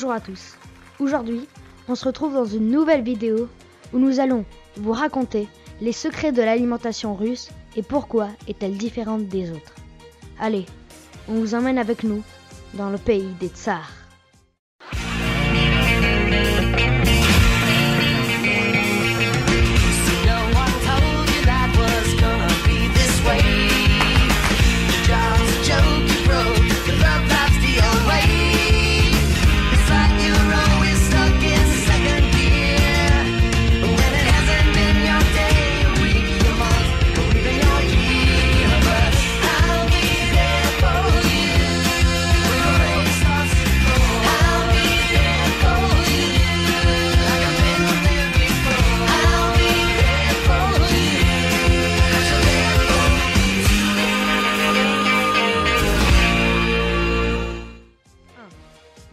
Bonjour à tous. Aujourd'hui, on se retrouve dans une nouvelle vidéo où nous allons vous raconter les secrets de l'alimentation russe et pourquoi est-elle différente des autres. Allez, on vous emmène avec nous dans le pays des tsars.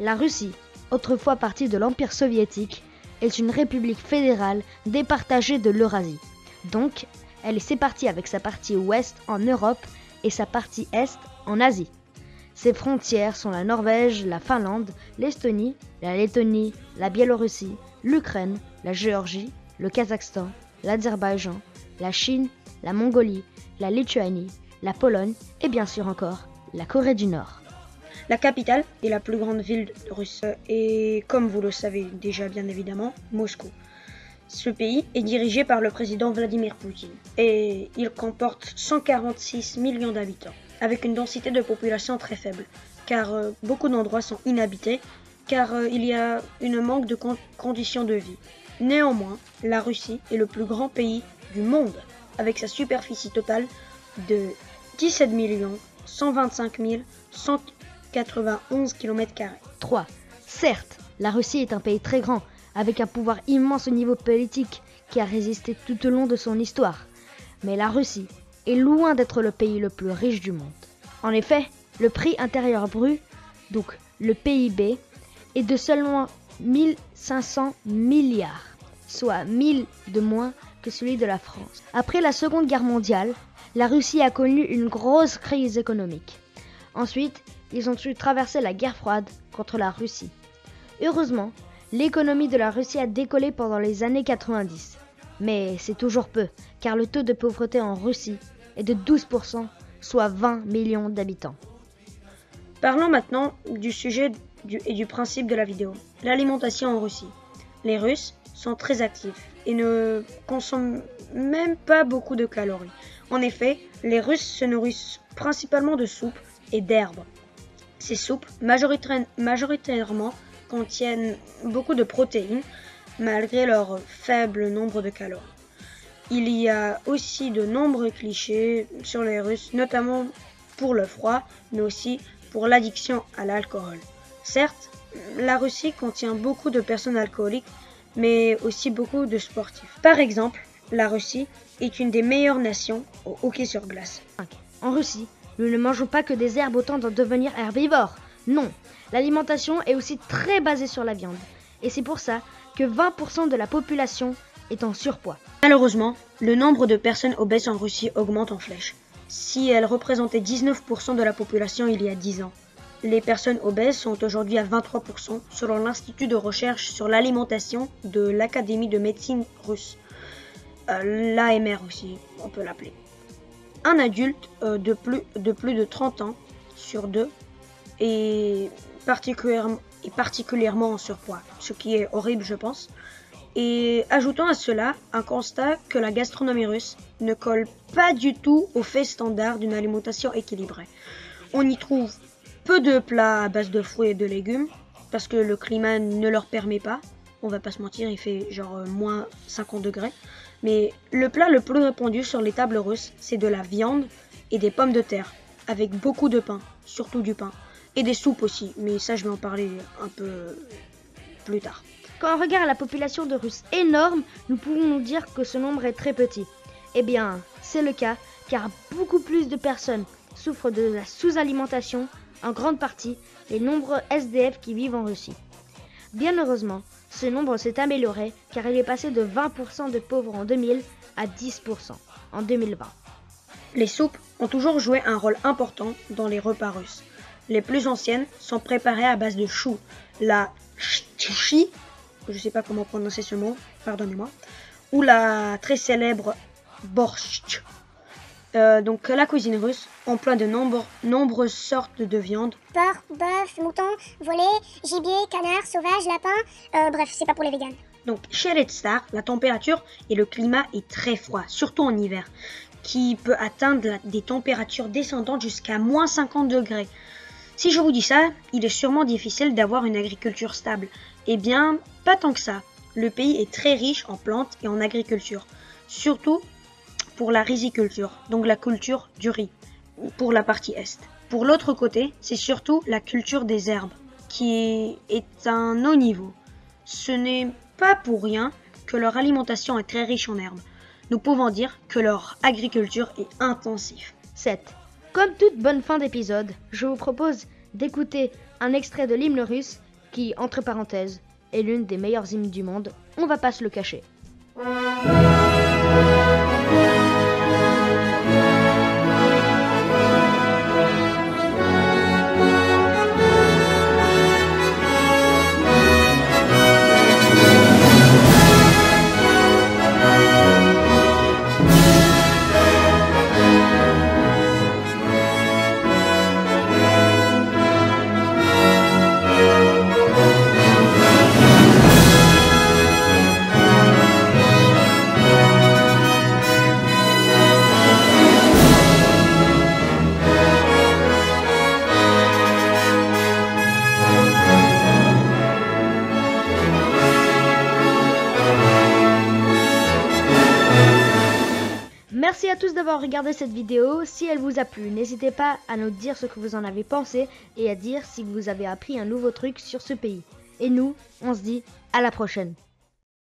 La Russie, autrefois partie de l'Empire soviétique, est une république fédérale départagée de l'Eurasie. Donc, elle est sépartie avec sa partie ouest en Europe et sa partie est en Asie. Ses frontières sont la Norvège, la Finlande, l'Estonie, la Lettonie, la Biélorussie, l'Ukraine, la Géorgie, le Kazakhstan, l'Azerbaïdjan, la Chine, la Mongolie, la Lituanie, la Pologne et bien sûr encore la Corée du Nord. La capitale est la plus grande ville russe et, comme vous le savez déjà bien évidemment, Moscou. Ce pays est dirigé par le président Vladimir Poutine et il comporte 146 millions d'habitants, avec une densité de population très faible, car euh, beaucoup d'endroits sont inhabités, car euh, il y a une manque de con- conditions de vie. Néanmoins, la Russie est le plus grand pays du monde, avec sa superficie totale de 17 125 191 km. 3. Certes, la Russie est un pays très grand, avec un pouvoir immense au niveau politique, qui a résisté tout au long de son histoire. Mais la Russie est loin d'être le pays le plus riche du monde. En effet, le prix intérieur brut, donc le PIB, est de seulement 1500 milliards, soit 1000 de moins que celui de la France. Après la Seconde Guerre mondiale, la Russie a connu une grosse crise économique. Ensuite, ils ont dû traverser la guerre froide contre la Russie. Heureusement, l'économie de la Russie a décollé pendant les années 90. Mais c'est toujours peu, car le taux de pauvreté en Russie est de 12%, soit 20 millions d'habitants. Parlons maintenant du sujet et du principe de la vidéo, l'alimentation en Russie. Les Russes sont très actifs et ne consomment même pas beaucoup de calories. En effet, les Russes se nourrissent principalement de soupe et d'herbes. Ces soupes, majoritaire- majoritairement, contiennent beaucoup de protéines, malgré leur faible nombre de calories. Il y a aussi de nombreux clichés sur les Russes, notamment pour le froid, mais aussi pour l'addiction à l'alcool. Certes, la Russie contient beaucoup de personnes alcooliques, mais aussi beaucoup de sportifs. Par exemple, la Russie est une des meilleures nations au hockey sur glace. En Russie, nous ne mangeons pas que des herbes autant d'en devenir herbivores. Non, l'alimentation est aussi très basée sur la viande. Et c'est pour ça que 20% de la population est en surpoids. Malheureusement, le nombre de personnes obèses en Russie augmente en flèche. Si elles représentaient 19% de la population il y a 10 ans, les personnes obèses sont aujourd'hui à 23% selon l'Institut de recherche sur l'alimentation de l'Académie de médecine russe. Euh, L'AMR aussi, on peut l'appeler. Un adulte euh, de, plus, de plus de 30 ans sur deux est particulièrement, en surpoids, ce qui est horrible je pense. Et ajoutons à cela un constat que la gastronomie russe ne colle pas du tout au fait standard d'une alimentation équilibrée. On y trouve peu de plats à base de fruits et de légumes, parce que le climat ne leur permet pas. On va pas se mentir, il fait genre euh, moins 50 degrés. Mais le plat le plus répandu sur les tables russes, c'est de la viande et des pommes de terre, avec beaucoup de pain, surtout du pain. Et des soupes aussi, mais ça je vais en parler un peu plus tard. Quand on regarde la population de Russes énorme, nous pouvons nous dire que ce nombre est très petit. Eh bien, c'est le cas, car beaucoup plus de personnes souffrent de la sous-alimentation, en grande partie les nombreux SDF qui vivent en Russie. Bien heureusement, ce nombre s'est amélioré car il est passé de 20% de pauvres en 2000 à 10% en 2020. Les soupes ont toujours joué un rôle important dans les repas russes. Les plus anciennes sont préparées à base de choux, la Tkchi, je sais pas comment prononcer ce mot, pardonnez-moi, ou la très célèbre borscht. Euh, donc la cuisine russe emploie de nombre- nombreuses sortes de viande. Porc, bœuf, mouton, volet, gibier, canard, sauvage, lapin. Euh, bref, c'est pas pour les véganes. Donc chez Red Star, la température et le climat est très froid, surtout en hiver, qui peut atteindre la- des températures descendantes jusqu'à moins 50 degrés. Si je vous dis ça, il est sûrement difficile d'avoir une agriculture stable. Eh bien, pas tant que ça. Le pays est très riche en plantes et en agriculture, surtout pour la riziculture, donc la culture du riz, pour la partie est. Pour l'autre côté, c'est surtout la culture des herbes, qui est un haut niveau. Ce n'est pas pour rien que leur alimentation est très riche en herbes. Nous pouvons dire que leur agriculture est intensive. 7. Comme toute bonne fin d'épisode, je vous propose d'écouter un extrait de l'hymne russe qui, entre parenthèses, est l'une des meilleures hymnes du monde. On va pas se le cacher. Merci à tous d'avoir regardé cette vidéo. Si elle vous a plu, n'hésitez pas à nous dire ce que vous en avez pensé et à dire si vous avez appris un nouveau truc sur ce pays. Et nous, on se dit à la prochaine.